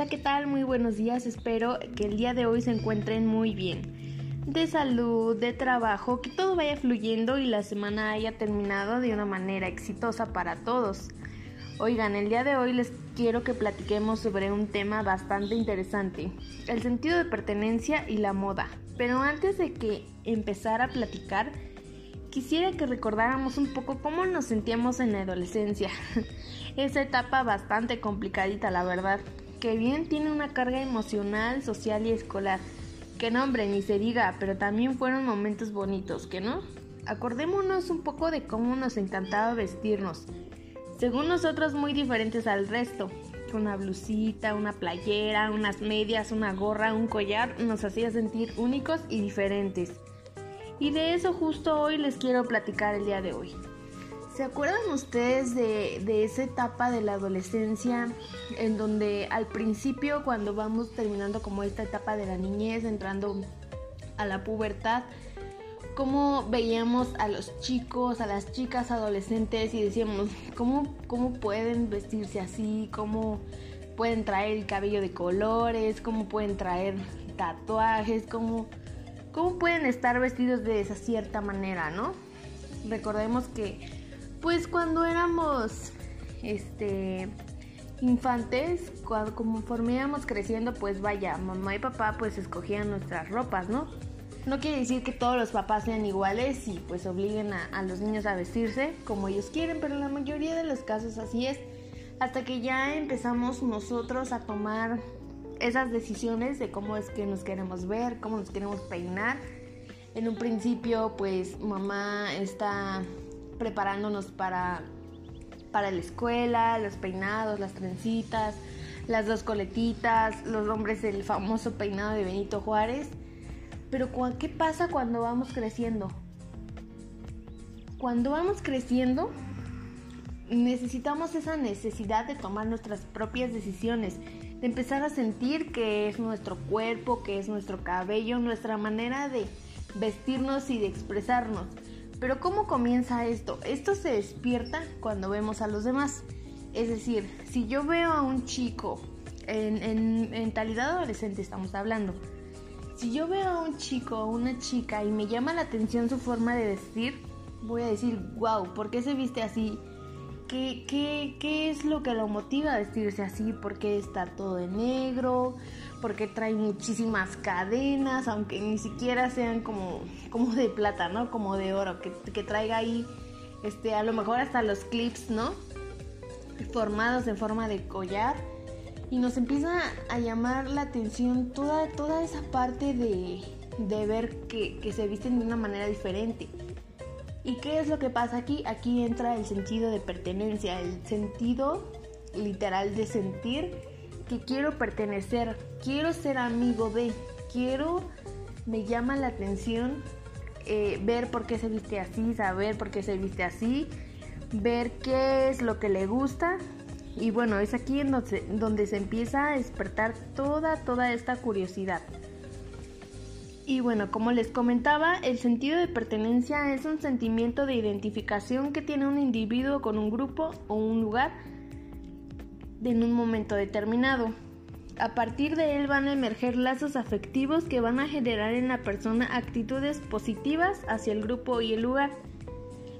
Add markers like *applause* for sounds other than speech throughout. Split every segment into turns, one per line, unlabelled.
Hola, ¿qué tal? Muy buenos días. Espero que el día de hoy se encuentren muy bien. De salud, de trabajo, que todo vaya fluyendo y la semana haya terminado de una manera exitosa para todos. Oigan, el día de hoy les quiero que platiquemos sobre un tema bastante interesante, el sentido de pertenencia y la moda. Pero antes de que empezar a platicar, quisiera que recordáramos un poco cómo nos sentíamos en la adolescencia. *laughs* Esa etapa bastante complicadita, la verdad, que bien tiene una carga emocional, social y escolar. Que nombre ni se diga, pero también fueron momentos bonitos, ¿que no? Acordémonos un poco de cómo nos encantaba vestirnos. Según nosotros muy diferentes al resto. Una blusita, una playera, unas medias, una gorra, un collar nos hacía sentir únicos y diferentes. Y de eso justo hoy les quiero platicar el día de hoy. ¿Se acuerdan ustedes de, esa etapa de la adolescencia en donde al principio cuando vamos terminando como esta etapa de la niñez, entrando a la pubertad, cómo veíamos a los chicos, a las chicas adolescentes y decíamos, ¿cómo, cómo pueden vestirse así? ¿Cómo pueden traer el cabello de colores? ¿Cómo pueden traer tatuajes? ¿Cómo, cómo pueden estar vestidos de esa cierta manera, no? Recordemos que pues cuando éramos este infantes, cuando, conforme íbamos creciendo, pues vaya, mamá y papá pues escogían nuestras ropas, ¿no? No quiere decir que todos los papás sean iguales y pues obliguen a, a, los niños a vestirse como ellos quieren, pero en la mayoría de los casos así es. Hasta que ya empezamos nosotros a tomar esas decisiones de cómo es que nos queremos ver, cómo nos queremos peinar. En un principio pues mamá está preparándonos para, para la escuela, los peinados, las trencitas, las dos coletitas, los hombres el famoso peinado de Benito Juárez. Pero ¿qué pasa cuando vamos creciendo? Cuando vamos creciendo, necesitamos esa necesidad de tomar nuestras propias decisiones, de empezar a sentir que es nuestro cuerpo, que es nuestro cabello, nuestra manera de vestirnos y de expresarnos. Pero ¿cómo comienza esto? Esto se despierta cuando vemos a los demás. Es decir, si yo veo a un chico, en, en mentalidad adolescente estamos hablando, si yo veo a un chico o una chica y me llama la atención su forma de vestir, voy a decir, wow, ¿por qué se viste así? ¿Qué, qué, qué es lo que lo motiva a vestirse así? ¿Por qué está todo de negro? porque trae muchísimas cadenas, aunque ni siquiera sean como, como de plata, ¿no? Como de oro, que, que traiga ahí, este, a lo mejor hasta los clips, ¿no? Formados en forma de collar. Y nos empieza a llamar la atención toda, toda esa parte de, de ver que, que se visten de una manera diferente. ¿Y qué es lo que pasa aquí? Aquí entra el sentido de pertenencia, el sentido literal de sentir que quiero pertenecer, quiero ser amigo de, quiero, me llama la atención eh, ver por qué se viste así, saber por qué se viste así, ver qué es lo que le gusta. Y bueno, es aquí donde, donde se empieza a despertar toda, toda esta curiosidad. Y bueno, como les comentaba, el sentido de pertenencia es un sentimiento de identificación que tiene un individuo con un grupo o un lugar en un momento determinado. A partir de él van a emerger lazos afectivos que van a generar en la persona actitudes positivas hacia el grupo y el lugar.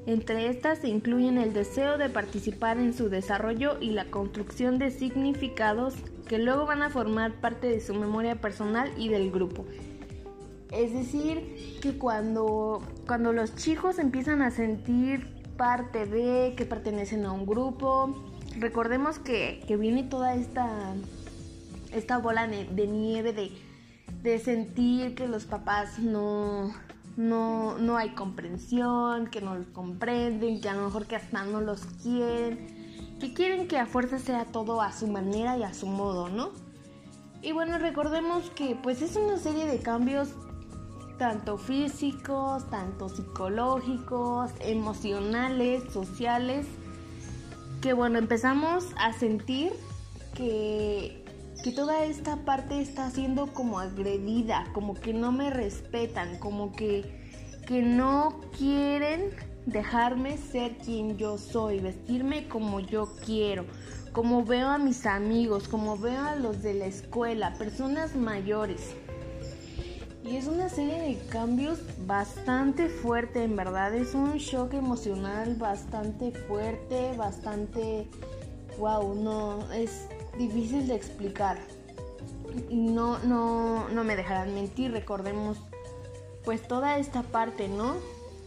Entre estas se incluyen el deseo de participar en su desarrollo y la construcción de significados que luego van a formar parte de su memoria personal y del grupo. Es decir, que cuando, cuando los chicos empiezan a sentir parte de, que pertenecen a un grupo, recordemos que, viene toda esta, esta bola de, nieve de, sentir que los papás no, no, no hay comprensión, que no los comprenden, que a lo mejor que hasta no los quieren, que quieren que a fuerza sea todo a su manera y a su modo, ¿no? Y bueno, recordemos que pues es una serie de cambios tanto físicos, tanto psicológicos, emocionales, sociales, que bueno, empezamos a sentir que, que toda esta parte está siendo como agredida, como que no me respetan, como que, que no quieren dejarme ser quien yo soy, vestirme como yo quiero, como veo a mis amigos, como veo a los de la escuela, personas mayores. Y es una serie de cambios bastante fuerte, en verdad. Es un shock emocional bastante fuerte, bastante... Wow, no, es difícil de explicar. No, no, no me dejarán mentir, recordemos pues toda esta parte, ¿no?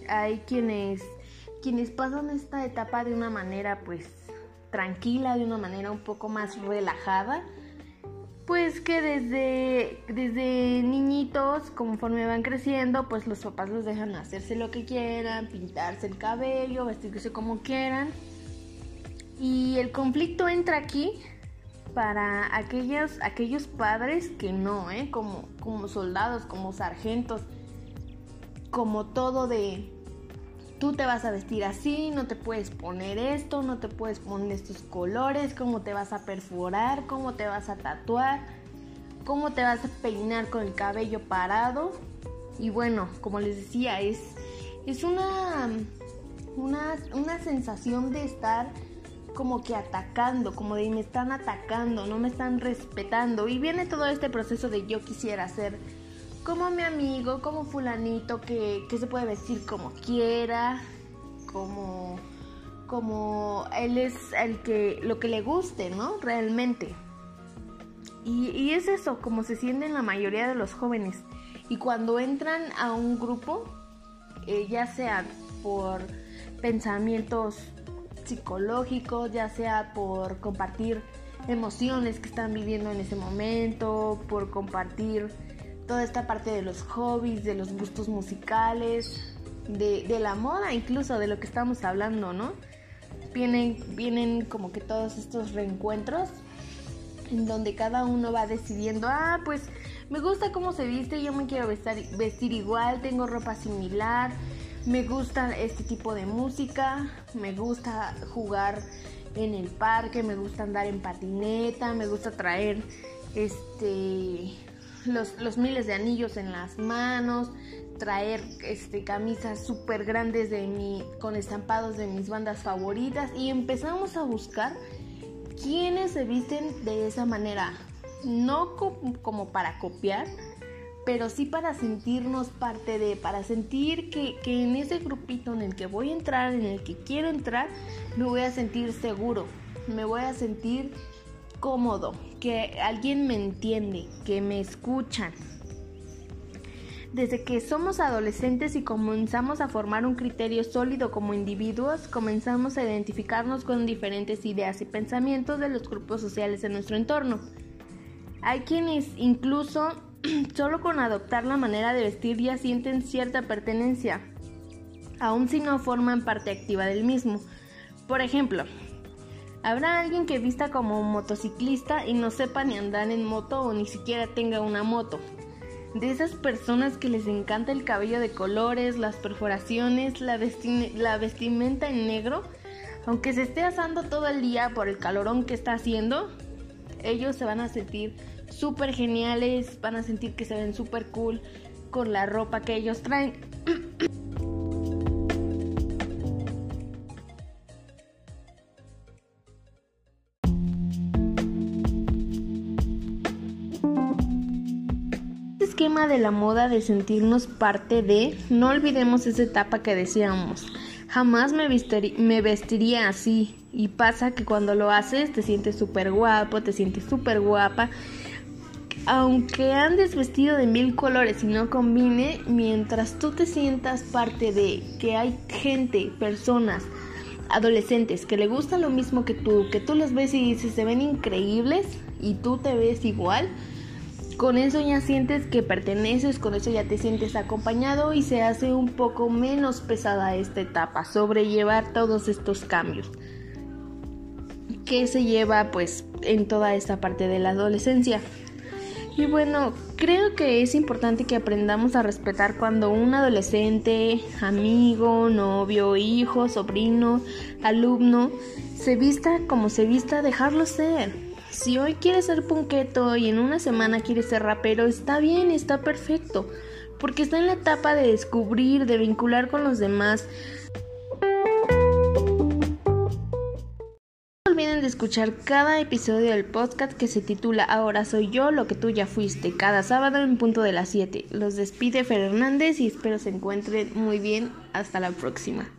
Hay quienes, quienes pasan esta etapa de una manera pues tranquila, de una manera un poco más relajada pues que desde, desde niñitos, conforme van creciendo, pues los papás los dejan hacerse lo que quieran, pintarse el cabello, vestirse como quieran. Y el conflicto entra aquí para aquellos, aquellos padres que no, ¿eh? como, como soldados, como sargentos, como todo de tú te vas a vestir así, no te puedes poner esto, no te puedes poner estos colores, cómo te vas a perforar, cómo te vas a tatuar, cómo te vas a peinar con el cabello parado. Y bueno, como les decía, es, es una, una, una sensación de estar como que atacando, como de me están atacando, no me están respetando. Y viene todo este proceso de yo quisiera ser como mi amigo, como fulanito que, se puede vestir como quiera, como, como él es el que, lo que le guste, ¿no? Realmente. Y, es eso, como se sienten la mayoría de los jóvenes. Y cuando entran a un grupo, eh, ya sea por pensamientos psicológicos, ya sea por compartir emociones que están viviendo en ese momento, por compartir toda esta parte de los hobbies, de los gustos musicales, de, la moda incluso, de lo que estamos hablando, ¿no? Vienen, vienen como que todos estos reencuentros en donde cada uno va decidiendo, ah, pues me gusta cómo se viste, yo me quiero vestir, vestir igual, tengo ropa similar, me gusta este tipo de música, me gusta jugar en el parque, me gusta andar en patineta, me gusta traer este los, miles de anillos en las manos, traer este, camisas súper grandes de mi, con estampados de mis bandas favoritas y empezamos a buscar quiénes se visten de esa manera, no como para copiar, pero sí para sentirnos parte de, para sentir que, que en ese grupito en el que voy a entrar, en el que quiero entrar, me voy a sentir seguro, me voy a sentir cómodo, que alguien me entiende, que me escuchan. Desde que somos adolescentes y comenzamos a formar un criterio sólido como individuos, comenzamos a identificarnos con diferentes ideas y pensamientos de los grupos sociales en nuestro entorno. Hay quienes incluso *clears throat* solo con adoptar la manera de vestir ya sienten cierta pertenencia, aun si no forman parte activa del mismo. Por ejemplo, Habrá alguien que vista como motociclista y no sepa ni andar en moto o ni siquiera tenga una moto. De esas personas que les encanta el cabello de colores, las perforaciones, la, la vestimenta en negro, aunque se esté asando todo el día por el calorón que está haciendo, ellos se van a sentir súper geniales, van a sentir que se ven súper cool con la ropa que ellos traen. *clears throat* de la moda de sentirnos parte de, no olvidemos esa etapa que decíamos. Jamás me, me vestiría así. Y pasa que cuando lo haces te sientes súper guapo, te sientes súper guapa. Aunque andes vestido de mil colores y no combine, mientras tú te sientas parte de que hay gente, personas, adolescentes que le gusta lo mismo que tú, que tú los ves y dices se ven increíbles y tú te ves igual, con eso ya sientes que perteneces, con eso ya te sientes acompañado y se hace un poco menos pesada esta etapa, sobrellevar todos estos cambios que se lleva pues en toda esta parte de la adolescencia. Y bueno, creo que es importante que aprendamos a respetar cuando un adolescente, amigo, novio, hijo, sobrino, alumno, se vista como se vista, dejarlo ser si hoy quieres ser punqueto y en una semana quieres ser rapero, está bien, está perfecto, porque está en la etapa de descubrir, de vincular con los demás. No olviden de escuchar cada episodio del podcast que se titula Ahora soy yo, lo que tú ya fuiste, cada sábado en punto de las 7. Los despide Fer Hernández y espero se encuentren muy bien. Hasta la próxima.